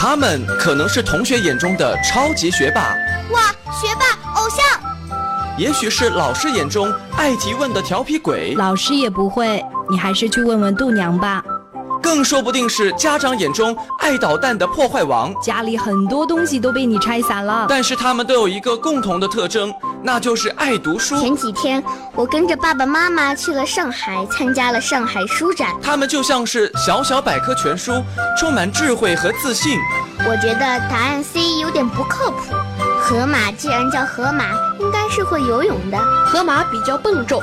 他们可能是同学眼中的超级学霸，哇，学霸偶像。也许是老师眼中爱提问的调皮鬼，老师也不会，你还是去问问度娘吧。更说不定是家长眼中爱捣蛋的破坏王，家里很多东西都被你拆散了。但是他们都有一个共同的特征，那就是爱读书。前几天我跟着爸爸妈妈去了上海，参加了上海书展。他们就像是小小百科全书，充满智慧和自信。我觉得答案 C 有点不靠谱。河马既然叫河马，应该是会游泳的。河马比较笨重，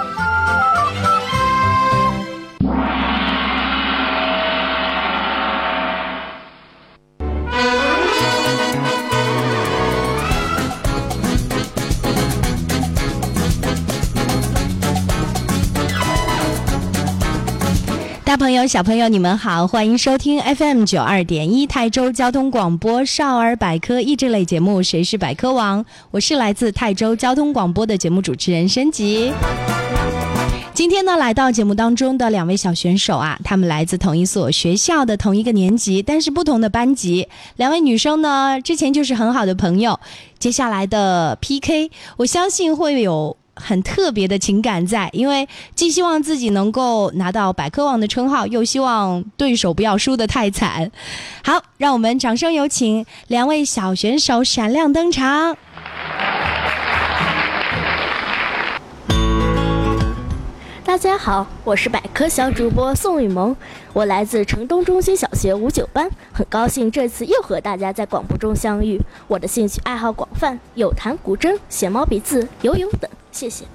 大朋友、小朋友，你们好，欢迎收听 FM 九二点一泰州交通广播少儿百科益智类节目《谁是百科王》，我是来自泰州交通广播的节目主持人申吉。今天呢，来到节目当中的两位小选手啊，他们来自同一所学校的同一个年级，但是不同的班级。两位女生呢，之前就是很好的朋友。接下来的 PK，我相信会有。很特别的情感在，因为既希望自己能够拿到百科王的称号，又希望对手不要输得太惨。好，让我们掌声有请两位小选手闪亮登场。大家好，我是百科小主播宋雨萌，我来自城东中心小学五九班，很高兴这次又和大家在广播中相遇。我的兴趣爱好广泛，有弹古筝、写毛笔字、游泳等。谢谢。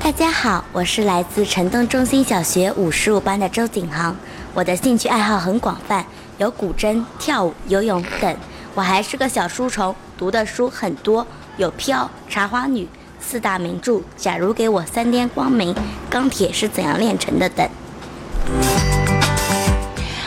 大家好，我是来自城东中心小学五十五班的周景航，我的兴趣爱好很广泛，有古筝、跳舞、游泳等。我还是个小书虫，读的书很多，有《飘》《茶花女》。四大名著，假如给我三天光明，钢铁是怎样炼成的等。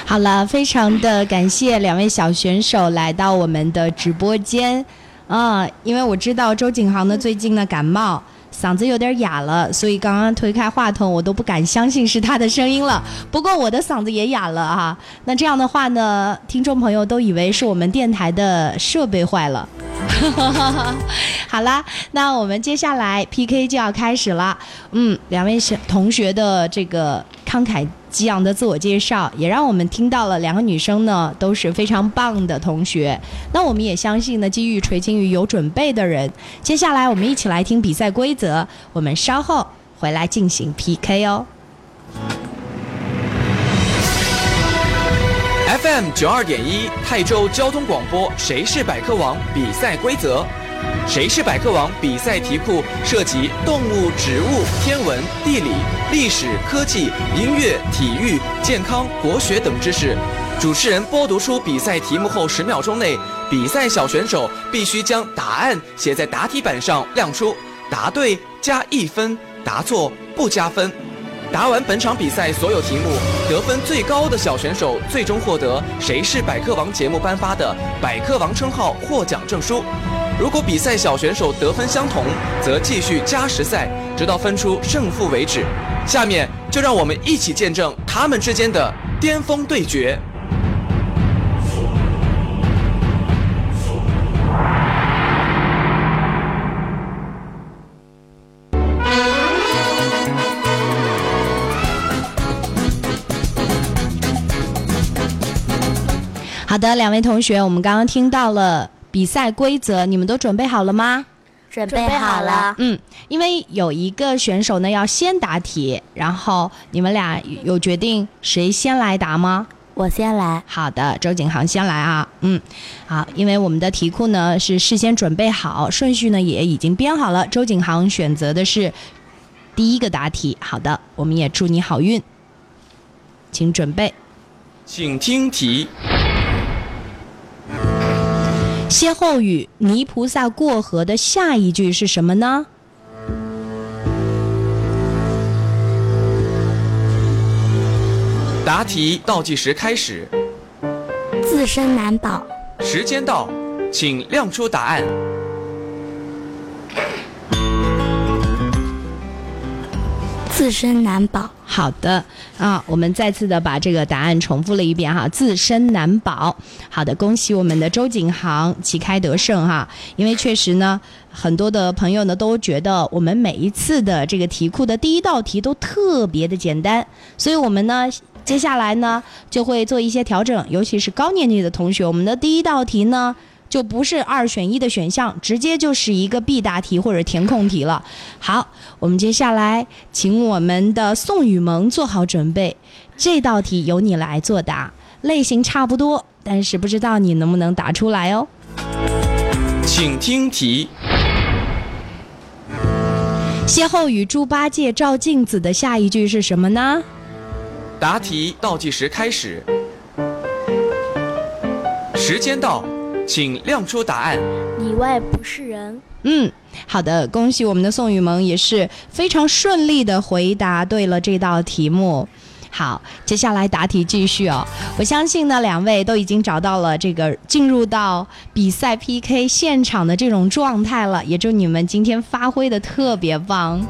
好了，非常的感谢两位小选手来到我们的直播间，啊，因为我知道周景航呢最近呢感冒，嗓子有点哑了，所以刚刚推开话筒，我都不敢相信是他的声音了。不过我的嗓子也哑了啊，那这样的话呢，听众朋友都以为是我们电台的设备坏了。好啦，那我们接下来 PK 就要开始了。嗯，两位小同学的这个慷慨激昂的自我介绍，也让我们听到了两个女生呢都是非常棒的同学。那我们也相信呢，机遇垂青于有准备的人。接下来我们一起来听比赛规则，我们稍后回来进行 PK 哦。FM 九二点一泰州交通广播，谁是百科王？比赛规则：谁是百科王？比赛题库涉及动物、植物、天文、地理、历史、科技、音乐、体育、健康、国学等知识。主持人播读出比赛题目后，十秒钟内，比赛小选手必须将答案写在答题板上亮出，答对加一分，答错不加分。答完本场比赛所有题目，得分最高的小选手最终获得《谁是百科王》节目颁发的百科王称号获奖证书。如果比赛小选手得分相同，则继续加时赛，直到分出胜负为止。下面就让我们一起见证他们之间的巅峰对决。好的，两位同学，我们刚刚听到了比赛规则，你们都准备好了吗？准备好了。嗯，因为有一个选手呢要先答题，然后你们俩有决定谁先来答吗？我先来。好的，周景航先来啊。嗯，好，因为我们的题库呢是事先准备好，顺序呢也已经编好了。周景航选择的是第一个答题。好的，我们也祝你好运，请准备，请听题。歇后语“泥菩萨过河”的下一句是什么呢？答题倒计时开始，自身难保。时间到，请亮出答案。自身难保。好的啊，我们再次的把这个答案重复了一遍哈，自身难保。好的，恭喜我们的周景航旗开得胜哈，因为确实呢，很多的朋友呢都觉得我们每一次的这个题库的第一道题都特别的简单，所以我们呢接下来呢就会做一些调整，尤其是高年级的同学，我们的第一道题呢。就不是二选一的选项，直接就是一个必答题或者填空题了。好，我们接下来请我们的宋雨萌做好准备，这道题由你来作答，类型差不多，但是不知道你能不能答出来哦。请听题：歇后语“猪八戒照镜子”的下一句是什么呢？答题倒计时开始，时间到。请亮出答案。里外不是人。嗯，好的，恭喜我们的宋雨萌也是非常顺利的回答对了这道题目。好，接下来答题继续哦。我相信呢，两位都已经找到了这个进入到比赛 PK 现场的这种状态了。也祝你们今天发挥的特别棒。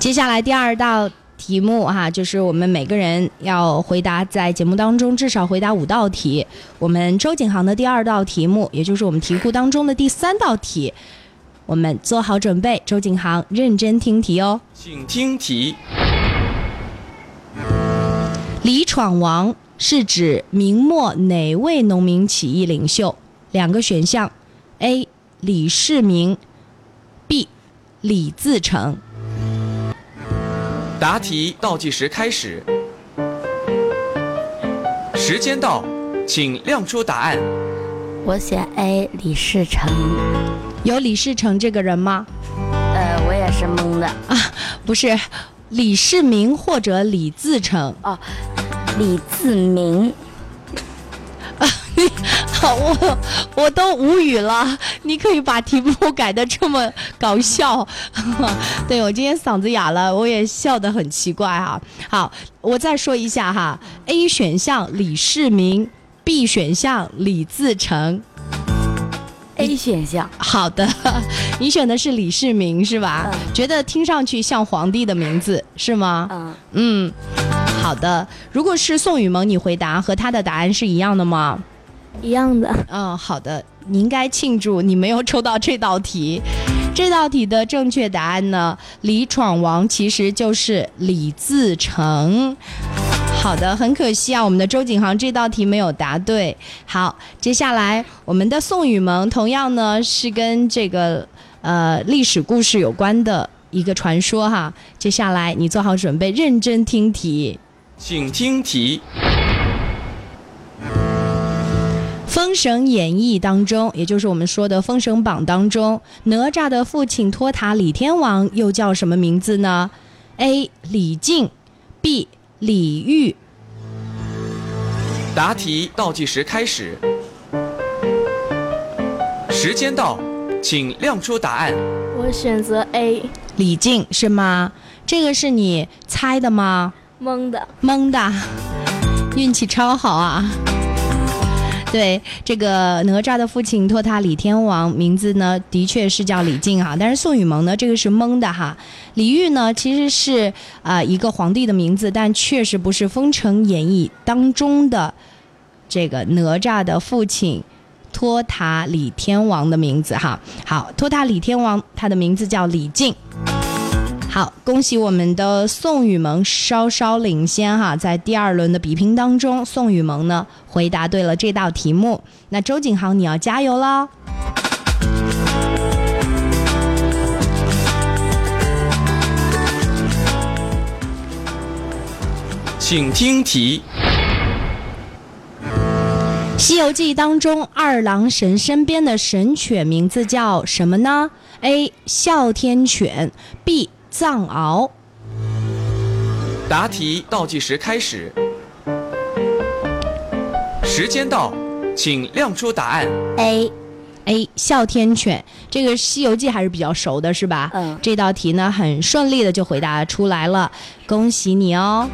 接下来第二道。题目哈，就是我们每个人要回答，在节目当中至少回答五道题。我们周景航的第二道题目，也就是我们题库当中的第三道题，我们做好准备，周景航认真听题哦。请听题：李闯王是指明末哪位农民起义领袖？两个选项：A. 李世民，B. 李自成。答题倒计时开始，时间到，请亮出答案。我选 A 李世成。有李世成这个人吗？呃，我也是懵的啊，不是，李世民或者李自成哦，李自明。好，我我都无语了。你可以把题目改的这么搞笑，对我今天嗓子哑了，我也笑得很奇怪哈。好，我再说一下哈，A 选项李世民，B 选项李自成。A 选项，好的，你选的是李世民是吧？觉得听上去像皇帝的名字是吗？嗯嗯，好的。如果是宋雨萌，你回答和他的答案是一样的吗？一样的，嗯，好的，你应该庆祝你没有抽到这道题。这道题的正确答案呢，李闯王其实就是李自成。好的，很可惜啊，我们的周景航这道题没有答对。好，接下来我们的宋雨萌同样呢是跟这个呃历史故事有关的一个传说哈。接下来你做好准备，认真听题，请听题。《封神演义》当中，也就是我们说的《封神榜》当中，哪吒的父亲托塔李天王又叫什么名字呢？A. 李靖，B. 李煜。答题倒计时开始，时间到，请亮出答案。我选择 A，李靖是吗？这个是你猜的吗？蒙的，蒙的，运气超好啊！对这个哪吒的父亲托塔李天王，名字呢的确是叫李靖哈，但是宋雨萌呢这个是蒙的哈。李煜呢其实是啊一个皇帝的名字，但确实不是《封神演义》当中的这个哪吒的父亲托塔李天王的名字哈。好，托塔李天王他的名字叫李靖。好，恭喜我们的宋雨萌稍稍领先哈，在第二轮的比拼当中，宋雨萌呢回答对了这道题目。那周景航，你要加油喽！请听题：《西游记》当中二郎神身边的神犬名字叫什么呢？A. 哮天犬，B. 藏獒。答题倒计时开始，时间到，请亮出答案。A A 哮天犬，这个《西游记》还是比较熟的，是吧？嗯这道题呢，很顺利的就回答出来了，恭喜你哦。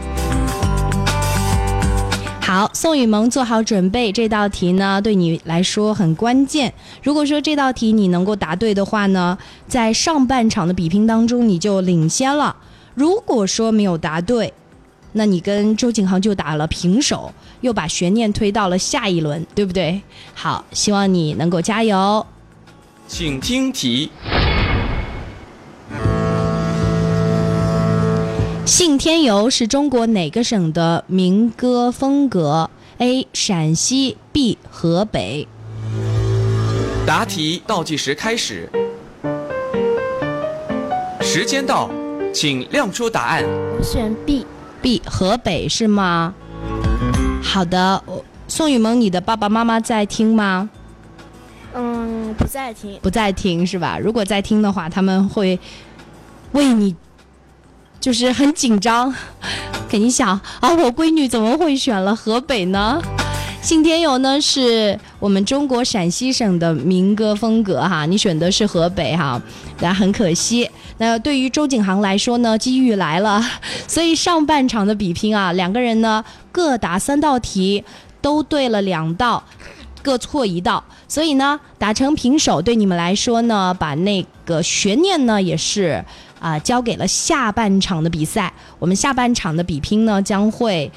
好，宋雨萌做好准备，这道题呢对你来说很关键。如果说这道题你能够答对的话呢，在上半场的比拼当中你就领先了。如果说没有答对，那你跟周景航就打了平手，又把悬念推到了下一轮，对不对？好，希望你能够加油。请听题：信天游是中国哪个省的民歌风格？A. 陕西 B. 河北。答题倒计时开始，时间到，请亮出答案。我选 B。B 河北是吗？好的，我宋雨萌，你的爸爸妈妈在听吗？嗯，不在听。不在听是吧？如果在听的话，他们会为你就是很紧张，肯定想啊，我闺女怎么会选了河北呢？信天游呢是我们中国陕西省的民歌风格哈，你选的是河北哈，那很可惜。那对于周景航来说呢，机遇来了，所以上半场的比拼啊，两个人呢各答三道题，都对了两道，各错一道，所以呢打成平手，对你们来说呢，把那个悬念呢也是啊、交给了下半场的比赛。我们下半场的比拼呢将会。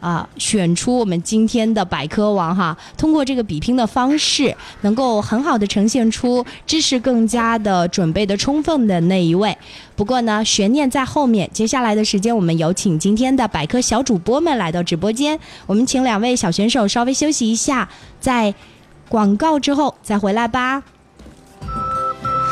啊，选出我们今天的百科王哈，通过这个比拼的方式，能够很好的呈现出知识更加的准备的充分的那一位。不过呢，悬念在后面，接下来的时间我们有请今天的百科小主播们来到直播间，我们请两位小选手稍微休息一下，在广告之后再回来吧。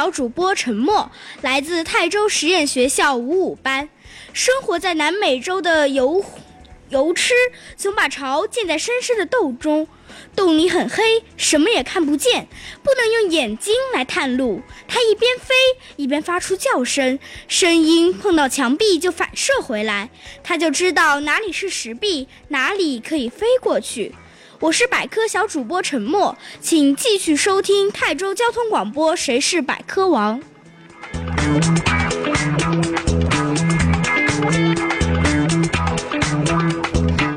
小主播陈默，来自泰州实验学校五五班。生活在南美洲的油油吃总把巢建在深深的洞中，洞里很黑，什么也看不见，不能用眼睛来探路。它一边飞一边发出叫声，声音碰到墙壁就反射回来，它就知道哪里是石壁，哪里可以飞过去。我是百科小主播陈默，请继续收听泰州交通广播《谁是百科王》。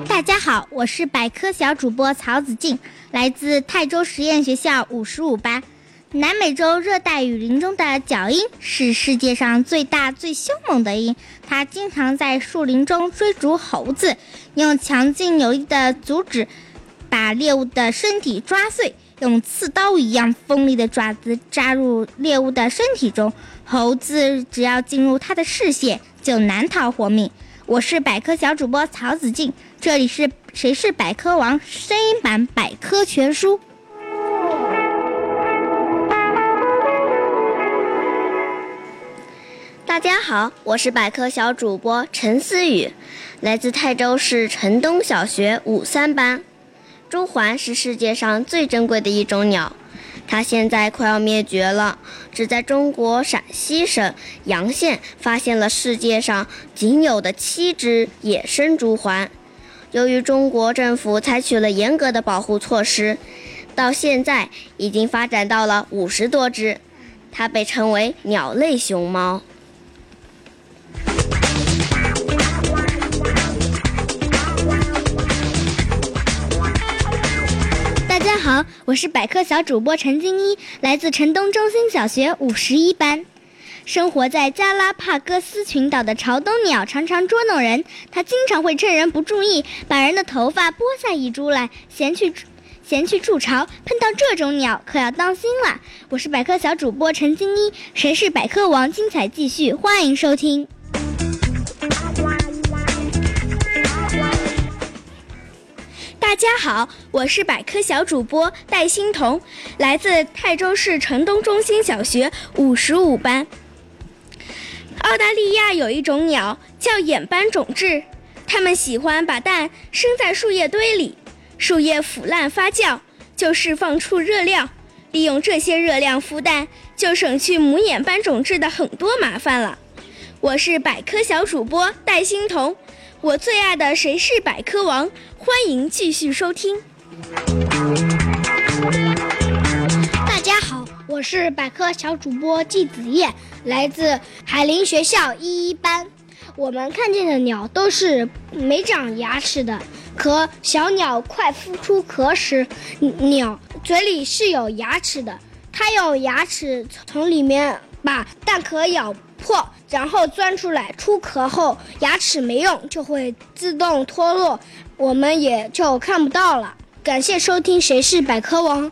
大家好，我是百科小主播曹子静，来自泰州实验学校五十五班。南美洲热带雨林中的角鹰是世界上最大最凶猛的鹰，它经常在树林中追逐猴子，用强劲有力的足趾把猎物的身体抓碎，用刺刀一样锋利的爪子扎入猎物的身体中，猴子只要进入它的视线，就难逃活命。我是百科小主播曹子静，这里是谁是百科王声音版百科全书。大家好，我是百科小主播陈思雨，来自泰州市城东小学五三班。朱鹮是世界上最珍贵的一种鸟，它现在快要灭绝了。只在中国陕西省洋县发现了世界上仅有的七只野生朱鹮。由于中国政府采取了严格的保护措施，到现在已经发展到了五十多只。它被称为鸟类熊猫。好，我是百科小主播陈金一，来自城东中心小学五十一班。生活在加拉帕戈斯群岛的朝东鸟常常捉弄人，它经常会趁人不注意，把人的头发拨下一株来，衔去衔去筑巢。碰到这种鸟，可要当心了。我是百科小主播陈金一，谁是百科王？精彩继续，欢迎收听。大家好，我是百科小主播戴欣彤，来自泰州市城东中心小学五十五班。澳大利亚有一种鸟叫眼斑种雉，它们喜欢把蛋生在树叶堆里，树叶腐烂发酵就释放出热量，利用这些热量孵蛋，就省去母眼斑种雉的很多麻烦了。我是百科小主播戴欣彤，我最爱的《谁是百科王》，欢迎继续收听。大家好，我是百科小主播季子叶，来自海林学校一一班。我们看见的鸟都是没长牙齿的可，小鸟快孵出壳时，鸟嘴里是有牙齿的，它用牙齿从里面把蛋壳咬破，然后钻出来。出壳后，牙齿没用，就会自动脱落，我们也就看不到了。感谢收听《谁是百科王》。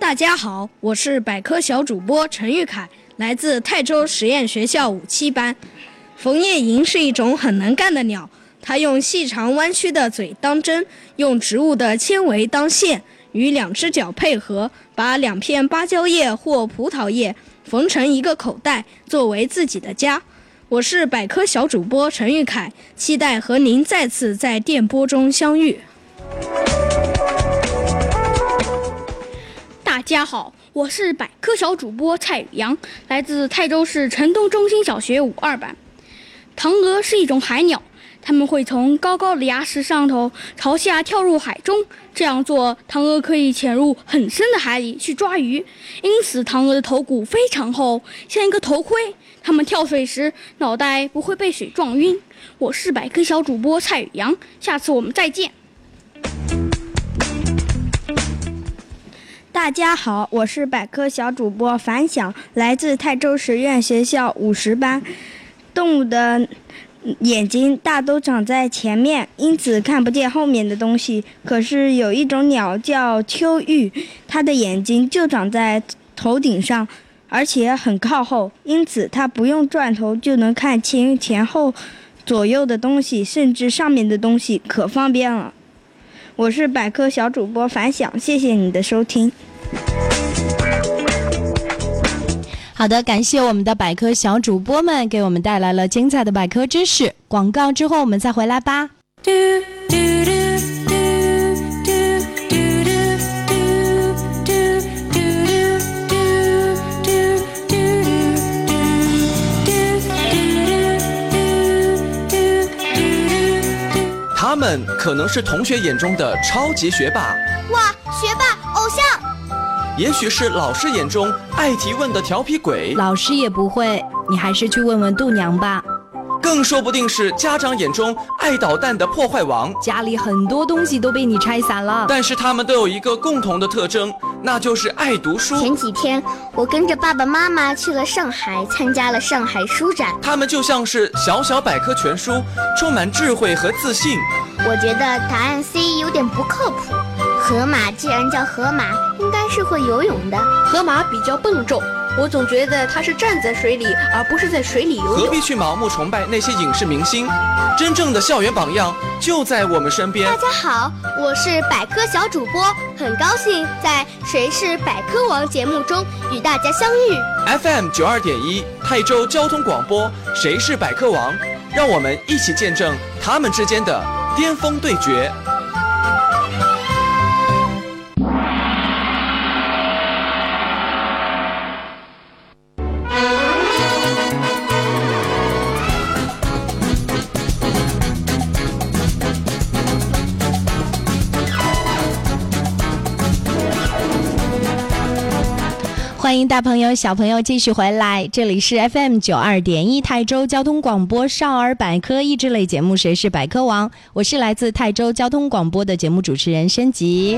大家好，我是百科小主播陈玉凯，来自泰州实验学校五七班。枫叶蝇是一种很能干的鸟，它用细长弯曲的嘴当针，用植物的纤维当线，与两只脚配合，把两片芭蕉叶或葡萄叶缝成一个口袋，作为自己的家。我是百科小主播陈玉凯，期待和您再次在电波中相遇。大家好，我是百科小主播蔡宇阳，来自泰州市城东中心小学五二班。唐鹅是一种海鸟，它们会从高高的崖石上头朝下跳入海中。这样做，唐鹅可以潜入很深的海里去抓鱼，因此唐鹅的头骨非常厚，像一个头盔。它们跳水时，脑袋不会被水撞晕。我是百科小主播蔡宇阳，下次我们再见。大家好，我是百科小主播樊响，来自泰州实验学校五十班。动物的眼睛大都长在前面，因此看不见后面的东西。可是有一种鸟叫秋玉，它的眼睛就长在头顶上，而且很靠后，因此它不用转头就能看清前后左右的东西，甚至上面的东西，可方便了。我是百科小主播樊想，谢谢你的收听。好的，感谢我们的百科小主播们给我们带来了精彩的百科知识。广告之后我们再回来吧。他们可能是同学眼中的超级学霸，哇，学霸偶像。也许是老师眼中爱提问的调皮鬼，老师也不会，你还是去问问度娘吧。更说不定是家长眼中爱捣蛋的破坏王，家里很多东西都被你拆散了。但是他们都有一个共同的特征，那就是爱读书。前几天我跟着爸爸妈妈去了上海，参加了上海书展。他们就像是小小百科全书，充满智慧和自信。我觉得答案 C 有点不靠谱。河马既然叫河马，应该是会游泳的。河马比较笨重，我总觉得它是站在水里，而不是在水里游泳。何必去盲目崇拜那些影视明星？真正的校园榜样就在我们身边。大家好，我是百科小主播，很高兴在《谁是百科王》节目中与大家相遇。FM 九二点一泰州交通广播，《谁是百科王》，让我们一起见证他们之间的巅峰对决。欢迎大朋友、小朋友继续回来，这里是 FM 九二点一泰州交通广播少儿百科益智类节目《谁是百科王》，我是来自泰州交通广播的节目主持人申吉。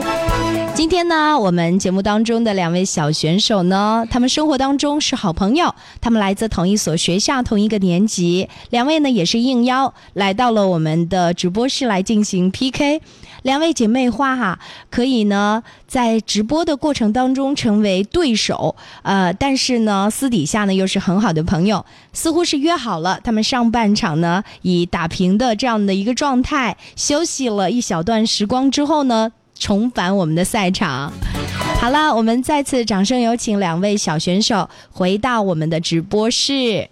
今天呢，我们节目当中的两位小选手呢，他们生活当中是好朋友，他们来自同一所学校、同一个年级，两位呢也是应邀来到了我们的直播室来进行 PK。两位姐妹花哈，可以呢在直播的过程当中成为对手，呃，但是呢私底下呢又是很好的朋友，似乎是约好了，他们上半场呢以打平的这样的一个状态休息了一小段时光之后呢，重返我们的赛场。好了，我们再次掌声有请两位小选手回到我们的直播室。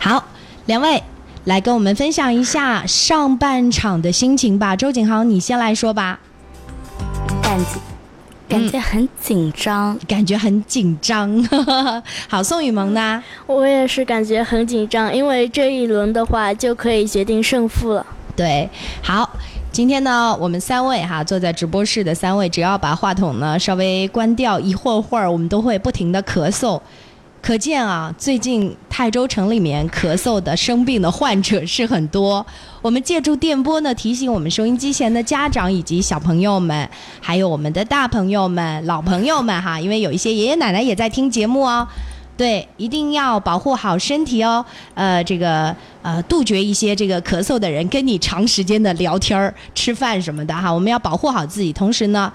好，两位。来跟我们分享一下上半场的心情吧，周景航，你先来说吧。感觉感觉很紧张，感觉很紧张。好，宋雨萌呢？我也是感觉很紧张，因为这一轮的话就可以决定胜负了。对，好，今天呢，我们三位哈坐在直播室的三位，只要把话筒呢稍微关掉，一会儿会儿我们都会不停的咳嗽。可见啊，最近泰州城里面咳嗽的、生病的患者是很多。我们借助电波呢，提醒我们收音机前的家长以及小朋友们，还有我们的大朋友们、老朋友们哈，因为有一些爷爷奶奶也在听节目哦。对，一定要保护好身体哦。呃，这个呃，杜绝一些这个咳嗽的人跟你长时间的聊天儿、吃饭什么的哈。我们要保护好自己，同时呢，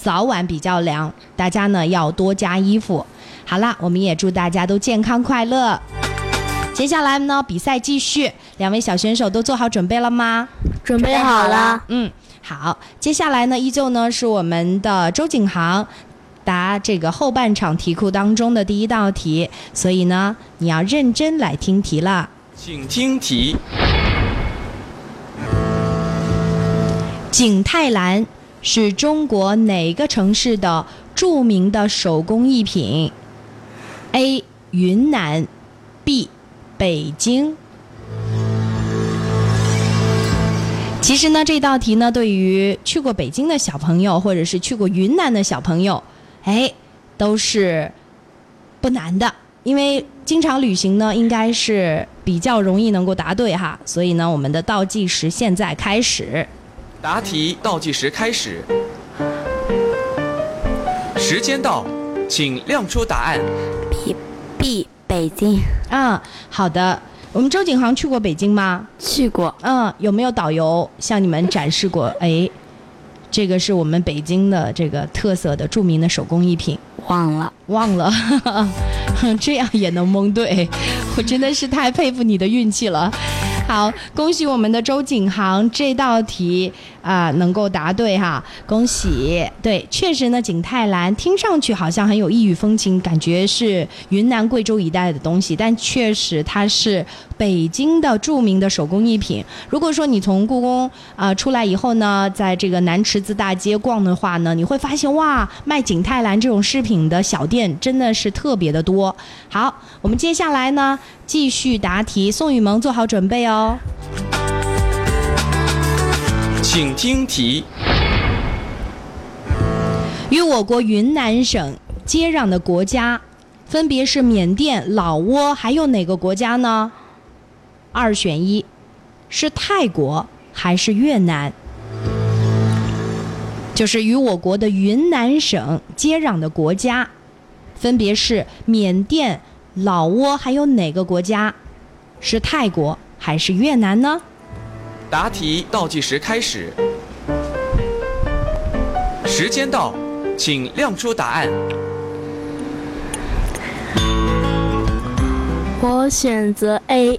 早晚比较凉，大家呢要多加衣服。好啦，我们也祝大家都健康快乐。接下来呢，比赛继续，两位小选手都做好准备了吗？准备好了。嗯，好。接下来呢，依旧呢是我们的周景航答这个后半场题库当中的第一道题，所以呢，你要认真来听题了。请听题：景泰蓝是中国哪个城市的著名的手工艺品？A. 云南，B. 北京。其实呢，这道题呢，对于去过北京的小朋友，或者是去过云南的小朋友，哎，都是不难的。因为经常旅行呢，应该是比较容易能够答对哈。所以呢，我们的倒计时现在开始。答题倒计时开始，时间到，请亮出答案。B B 北京啊，好的。我们周景航去过北京吗？去过。嗯，有没有导游向你们展示过？哎，这个是我们北京的这个特色的著名的手工艺品。忘了，忘了，这样也能蒙对，我真的是太佩服你的运气了。好，恭喜我们的周景航这道题啊能够答对哈，恭喜！对，确实呢，景泰蓝听上去好像很有异域风情，感觉是云南贵州一带的东西，但确实它是北京的著名的手工艺品。如果说你从故宫啊出来以后呢，在这个南池子大街逛的话呢，你会发现哇，卖景泰蓝这种饰品的小店真的是特别的多。好，我们接下来呢。继续答题，宋雨萌做好准备哦。请听题：与我国云南省接壤的国家，分别是缅甸、老挝，还有哪个国家呢？二选一，是泰国还是越南？就是与我国的云南省接壤的国家，分别是缅甸。老挝还有哪个国家？是泰国还是越南呢？答题倒计时开始，时间到，请亮出答案。我选择 A。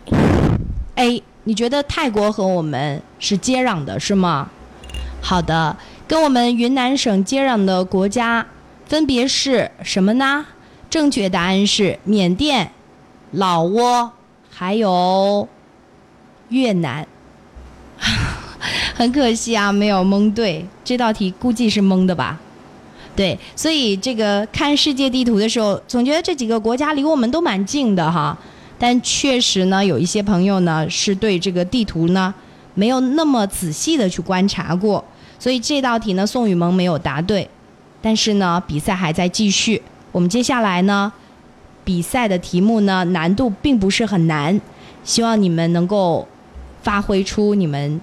A，你觉得泰国和我们是接壤的，是吗？好的，跟我们云南省接壤的国家分别是什么呢？正确答案是缅甸、老挝，还有越南。很可惜啊，没有蒙对。这道题估计是蒙的吧？对，所以这个看世界地图的时候，总觉得这几个国家离我们都蛮近的哈。但确实呢，有一些朋友呢是对这个地图呢没有那么仔细的去观察过，所以这道题呢宋雨萌没有答对。但是呢，比赛还在继续。我们接下来呢，比赛的题目呢难度并不是很难，希望你们能够发挥出你们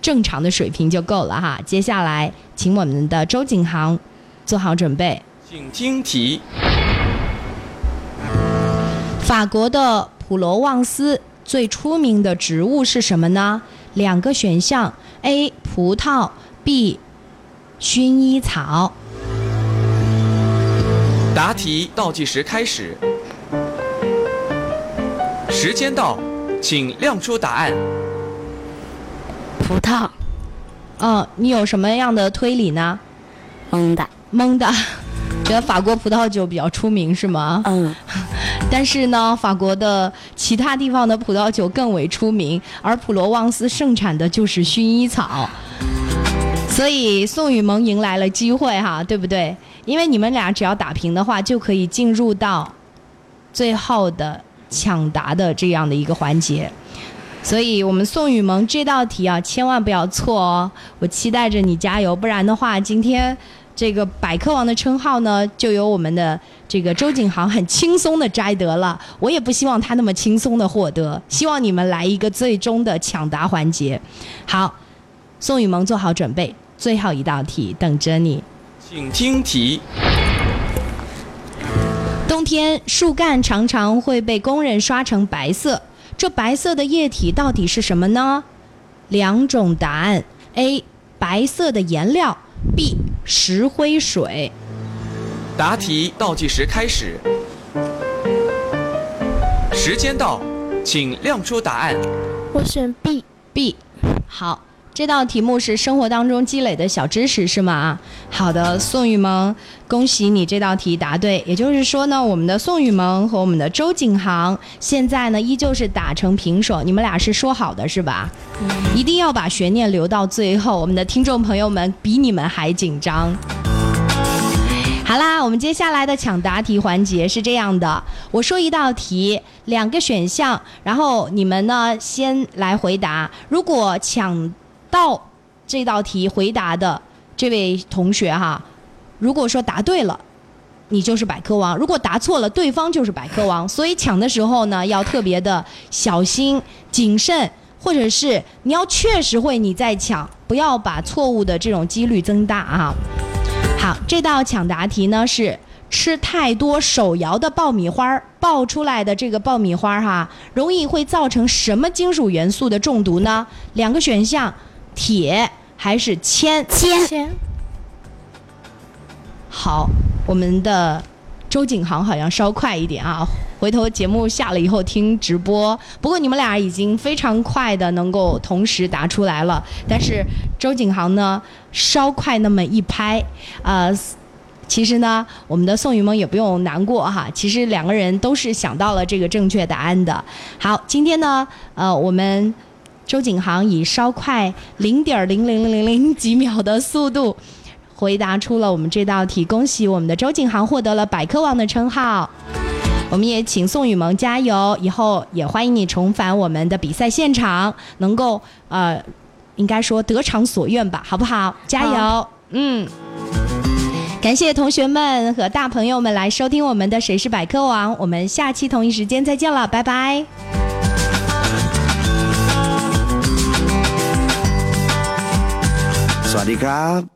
正常的水平就够了哈。接下来，请我们的周景航做好准备。请听题。法国的普罗旺斯最出名的植物是什么呢？两个选项：A. 葡萄，B. 薰衣草。答题倒计时开始，时间到，请亮出答案。葡萄。嗯，你有什么样的推理呢？蒙的。蒙的。觉得法国葡萄酒比较出名是吗？嗯。但是呢，法国的其他地方的葡萄酒更为出名，而普罗旺斯盛产的就是薰衣草。所以宋雨萌迎来了机会哈，对不对？因为你们俩只要打平的话，就可以进入到最后的抢答的这样的一个环节。所以我们宋雨萌这道题啊，千万不要错哦！我期待着你加油，不然的话，今天这个百科王的称号呢，就由我们的这个周景航很轻松的摘得了。我也不希望他那么轻松的获得，希望你们来一个最终的抢答环节。好，宋雨萌做好准备，最后一道题等着你。请听题。冬天树干常常会被工人刷成白色，这白色的液体到底是什么呢？两种答案：A. 白色的颜料；B. 石灰水。答题倒计时开始，时间到，请亮出答案。我选 B。B。好。这道题目是生活当中积累的小知识，是吗？好的，宋雨萌，恭喜你这道题答对。也就是说呢，我们的宋雨萌和我们的周景航现在呢依旧是打成平手，你们俩是说好的是吧？嗯、一定要把悬念留到最后，我们的听众朋友们比你们还紧张。好啦，我们接下来的抢答题环节是这样的：我说一道题，两个选项，然后你们呢先来回答。如果抢到这道题回答的这位同学哈，如果说答对了，你就是百科王；如果答错了，对方就是百科王。所以抢的时候呢，要特别的小心谨慎，或者是你要确实会你再抢，不要把错误的这种几率增大啊。好，这道抢答题呢是吃太多手摇的爆米花爆出来的这个爆米花哈，容易会造成什么金属元素的中毒呢？两个选项。铁还是铅？铅。好，我们的周景航好像稍快一点啊，回头节目下了以后听直播。不过你们俩已经非常快的能够同时答出来了，但是周景航呢稍快那么一拍，呃，其实呢我们的宋雨萌也不用难过哈，其实两个人都是想到了这个正确答案的。好，今天呢，呃，我们。周景航以稍快零点零零零零零几秒的速度回答出了我们这道题，恭喜我们的周景航获得了百科王的称号。我们也请宋雨萌加油，以后也欢迎你重返我们的比赛现场，能够呃，应该说得偿所愿吧，好不好？加油，嗯。感谢同学们和大朋友们来收听我们的《谁是百科王》，我们下期同一时间再见了，拜拜。 วัสดีครับ